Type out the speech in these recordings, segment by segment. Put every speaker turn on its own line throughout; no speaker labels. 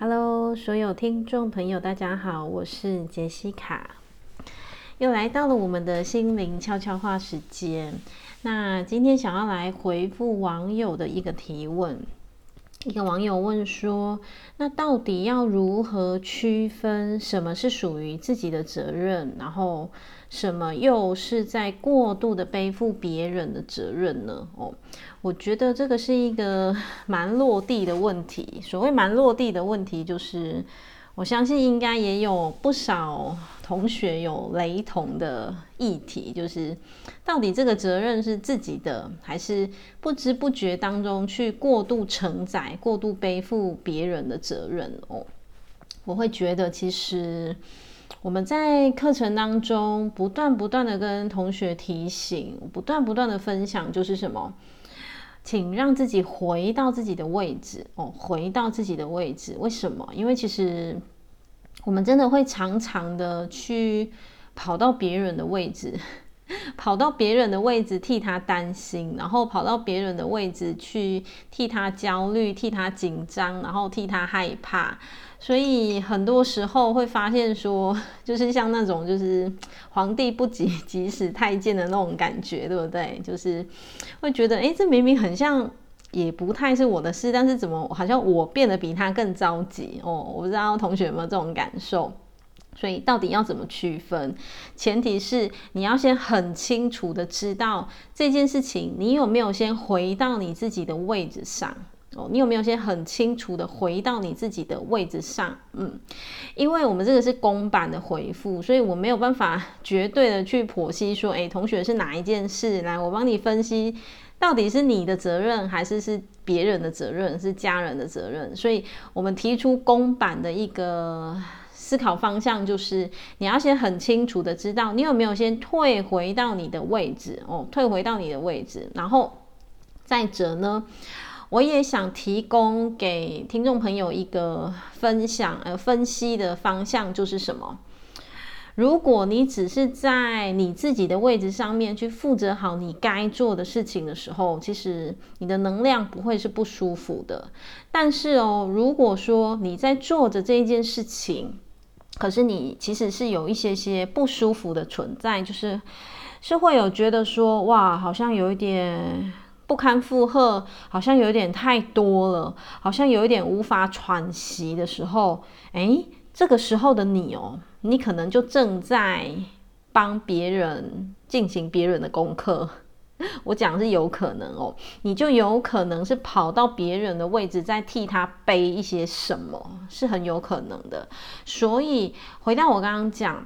Hello，所有听众朋友，大家好，我是杰西卡，又来到了我们的心灵悄悄话时间。那今天想要来回复网友的一个提问，一个网友问说：“那到底要如何区分什么是属于自己的责任，然后什么又是在过度的背负别人的责任呢？”哦。我觉得这个是一个 蛮落地的问题。所谓蛮落地的问题，就是我相信应该也有不少同学有雷同的议题，就是到底这个责任是自己的，还是不知不觉当中去过度承载、过度背负别人的责任哦？我会觉得，其实我们在课程当中不断不断的跟同学提醒，不断不断的分享，就是什么？请让自己回到自己的位置哦，回到自己的位置。为什么？因为其实我们真的会常常的去跑到别人的位置，跑到别人的位置替他担心，然后跑到别人的位置去替他焦虑、替他紧张，然后替他害怕。所以很多时候会发现说，就是像那种就是皇帝不急急死太监的那种感觉，对不对？就是会觉得，哎，这明明很像，也不太是我的事，但是怎么好像我变得比他更着急哦？我不知道同学有没有这种感受。所以到底要怎么区分？前提是你要先很清楚的知道这件事情，你有没有先回到你自己的位置上？哦，你有没有先很清楚的回到你自己的位置上？嗯，因为我们这个是公版的回复，所以我没有办法绝对的去剖析说，诶，同学是哪一件事？来，我帮你分析，到底是你的责任，还是是别人的责任，是家人的责任？所以我们提出公版的一个思考方向，就是你要先很清楚的知道，你有没有先退回到你的位置？哦，退回到你的位置，然后再者呢？我也想提供给听众朋友一个分享，呃，分析的方向就是什么？如果你只是在你自己的位置上面去负责好你该做的事情的时候，其实你的能量不会是不舒服的。但是哦，如果说你在做着这一件事情，可是你其实是有一些些不舒服的存在，就是是会有觉得说，哇，好像有一点。不堪负荷，好像有点太多了，好像有一点无法喘息的时候，诶，这个时候的你哦，你可能就正在帮别人进行别人的功课。我讲是有可能哦，你就有可能是跑到别人的位置，在替他背一些什么，是很有可能的。所以回到我刚刚讲。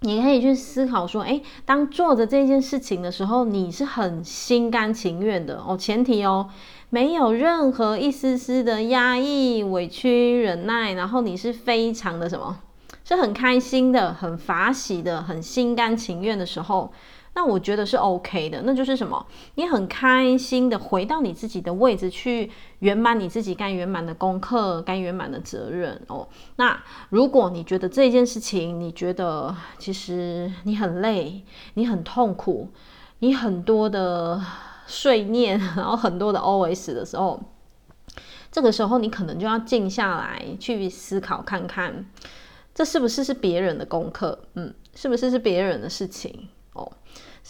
你可以去思考说，诶，当做着这件事情的时候，你是很心甘情愿的哦。前提哦，没有任何一丝丝的压抑、委屈、忍耐，然后你是非常的什么，是很开心的、很法喜的、很心甘情愿的时候。那我觉得是 OK 的，那就是什么？你很开心的回到你自己的位置去圆满你自己该圆满的功课、该圆满的责任哦。那如果你觉得这件事情，你觉得其实你很累，你很痛苦，你很多的碎念，然后很多的 OS 的时候，这个时候你可能就要静下来去思考看看，这是不是是别人的功课？嗯，是不是是别人的事情？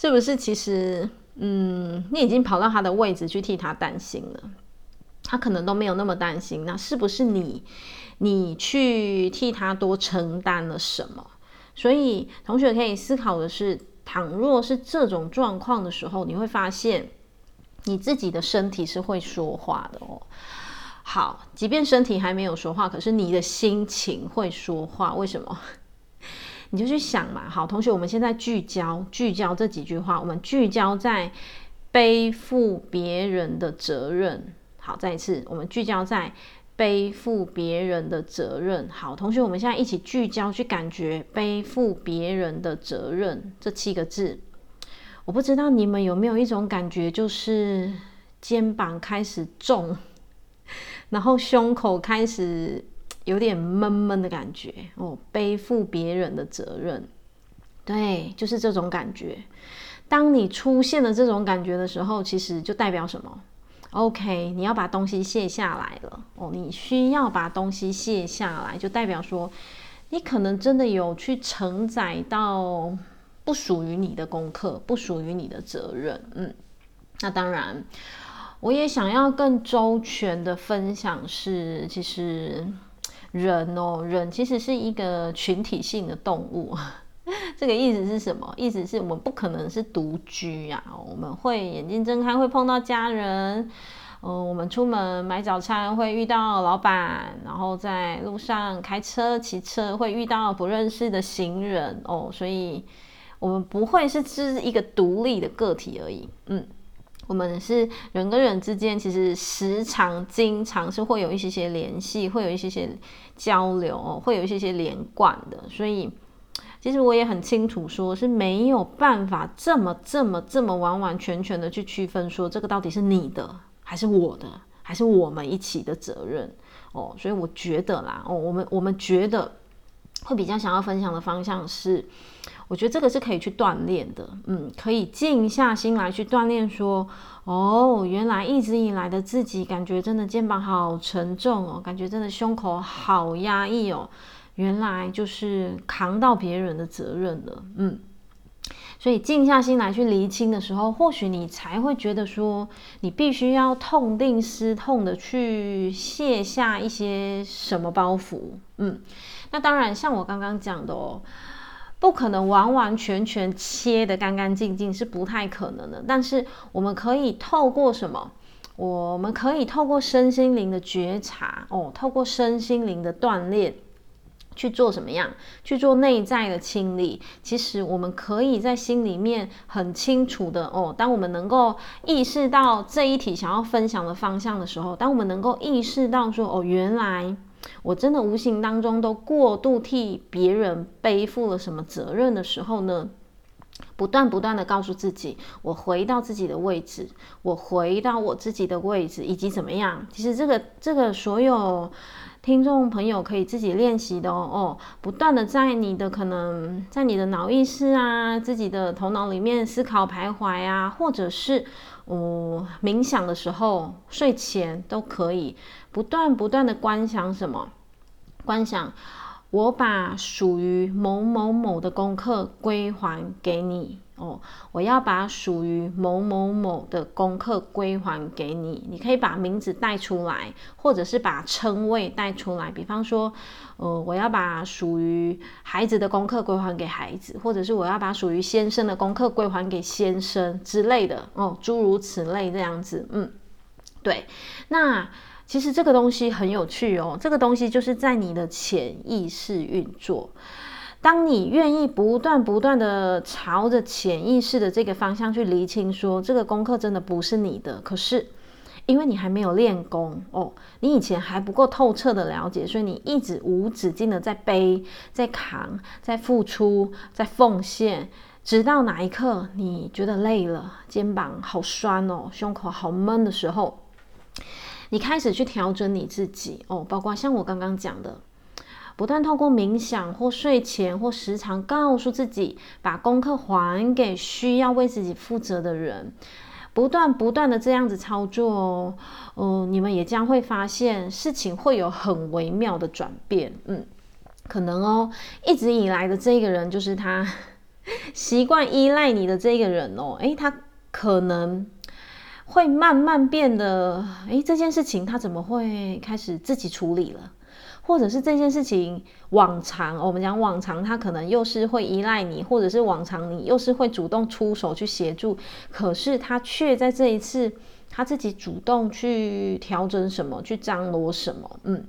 是不是其实，嗯，你已经跑到他的位置去替他担心了，他可能都没有那么担心。那是不是你，你去替他多承担了什么？所以同学可以思考的是，倘若是这种状况的时候，你会发现你自己的身体是会说话的哦。好，即便身体还没有说话，可是你的心情会说话。为什么？你就去想嘛，好，同学，我们现在聚焦聚焦这几句话，我们聚焦在背负别人的责任。好，再一次，我们聚焦在背负别人的责任。好，同学，我们现在一起聚焦去感觉背负别人的责任这七个字。我不知道你们有没有一种感觉，就是肩膀开始重，然后胸口开始。有点闷闷的感觉哦，背负别人的责任，对，就是这种感觉。当你出现了这种感觉的时候，其实就代表什么？OK，你要把东西卸下来了哦，你需要把东西卸下来，就代表说你可能真的有去承载到不属于你的功课，不属于你的责任。嗯，那当然，我也想要更周全的分享是，其实人哦，人其实是一个群体性的动物。这个意思是什么？意思是我们不可能是独居呀、啊，我们会眼睛睁开会碰到家人，嗯、我们出门买早餐会遇到老板，然后在路上开车、骑车会遇到不认识的行人哦，所以我们不会是只是一个独立的个体而已，嗯，我们是人跟人之间其实时常、经常是会有一些些联系，会有一些些交流，会有一些些连贯的，所以。其实我也很清楚，说是没有办法这么、这么、这么完完全全的去区分，说这个到底是你的，还是我的，还是我们一起的责任哦。所以我觉得啦，哦，我们我们觉得会比较想要分享的方向是，我觉得这个是可以去锻炼的，嗯，可以静下心来去锻炼，说哦，原来一直以来的自己感觉真的肩膀好沉重哦，感觉真的胸口好压抑哦。原来就是扛到别人的责任了，嗯，所以静下心来去厘清的时候，或许你才会觉得说，你必须要痛定思痛的去卸下一些什么包袱，嗯，那当然像我刚刚讲的哦，不可能完完全全切得干干净净是不太可能的，但是我们可以透过什么？我们可以透过身心灵的觉察哦，透过身心灵的锻炼。去做什么样？去做内在的清理。其实我们可以在心里面很清楚的哦。当我们能够意识到这一题想要分享的方向的时候，当我们能够意识到说哦，原来我真的无形当中都过度替别人背负了什么责任的时候呢，不断不断的告诉自己，我回到自己的位置，我回到我自己的位置，以及怎么样？其实这个这个所有。听众朋友可以自己练习的哦，哦，不断的在你的可能在你的脑意识啊，自己的头脑里面思考徘徊啊，或者是哦冥想的时候，睡前都可以不断不断的观想什么？观想我把属于某某某的功课归还给你。哦，我要把属于某某某的功课归还给你。你可以把名字带出来，或者是把称谓带出来。比方说，呃，我要把属于孩子的功课归还给孩子，或者是我要把属于先生的功课归还给先生之类的。哦，诸如此类这样子。嗯，对。那其实这个东西很有趣哦。这个东西就是在你的潜意识运作。当你愿意不断不断的朝着潜意识的这个方向去厘清，说这个功课真的不是你的，可是因为你还没有练功哦，你以前还不够透彻的了解，所以你一直无止境的在背、在扛、在付出、在奉献，直到哪一刻你觉得累了，肩膀好酸哦，胸口好闷的时候，你开始去调整你自己哦，包括像我刚刚讲的。不断透过冥想或睡前或时常告诉自己，把功课还给需要为自己负责的人，不断不断的这样子操作哦，嗯、你们也将会发现事情会有很微妙的转变，嗯，可能哦，一直以来的这个人就是他习惯依赖你的这个人哦，诶，他可能会慢慢变得，诶，这件事情他怎么会开始自己处理了？或者是这件事情往常，我们讲往常，他可能又是会依赖你，或者是往常你又是会主动出手去协助，可是他却在这一次他自己主动去调整什么，去张罗什么，嗯。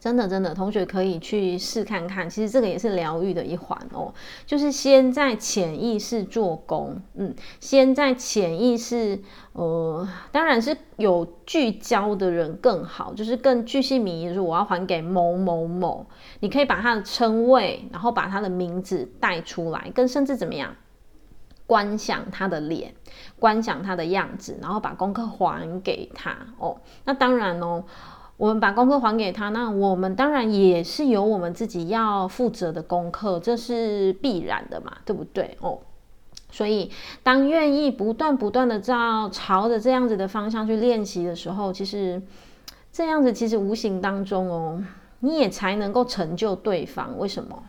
真的，真的，同学可以去试看看。其实这个也是疗愈的一环哦，就是先在潜意识做工，嗯，先在潜意识，呃，当然是有聚焦的人更好，就是更具细靡遗，就是我要还给某某某。你可以把他的称谓，然后把他的名字带出来，跟甚至怎么样，观想他的脸，观想他的样子，然后把功课还给他哦。那当然哦。我们把功课还给他，那我们当然也是有我们自己要负责的功课，这是必然的嘛，对不对？哦，所以，当愿意不断不断的照朝着这样子的方向去练习的时候，其实这样子其实无形当中哦，你也才能够成就对方。为什么？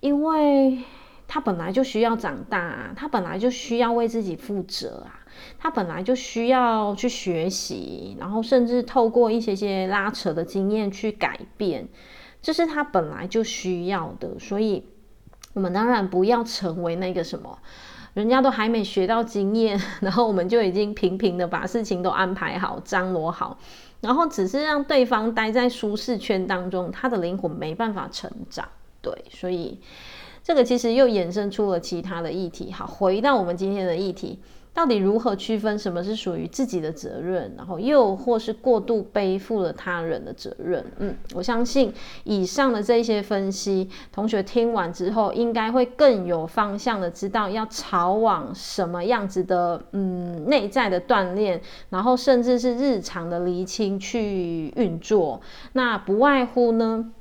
因为他本来就需要长大啊，他本来就需要为自己负责啊，他本来就需要去学习，然后甚至透过一些些拉扯的经验去改变，这是他本来就需要的。所以，我们当然不要成为那个什么。人家都还没学到经验，然后我们就已经频频的把事情都安排好、张罗好，然后只是让对方待在舒适圈当中，他的灵魂没办法成长。对，所以这个其实又衍生出了其他的议题。好，回到我们今天的议题。到底如何区分什么是属于自己的责任，然后又或是过度背负了他人的责任？嗯，我相信以上的这些分析，同学听完之后，应该会更有方向的知道要朝往什么样子的，嗯，内在的锻炼，然后甚至是日常的厘清去运作。那不外乎呢，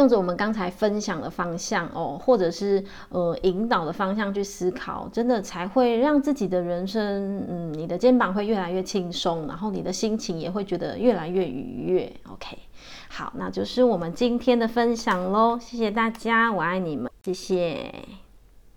用着我们刚才分享的方向哦，或者是呃引导的方向去思考，真的才会让自己的人生，嗯，你的肩膀会越来越轻松，然后你的心情也会觉得越来越愉悦。OK，好，那就是我们今天的分享喽，谢谢大家，我爱你们，谢谢。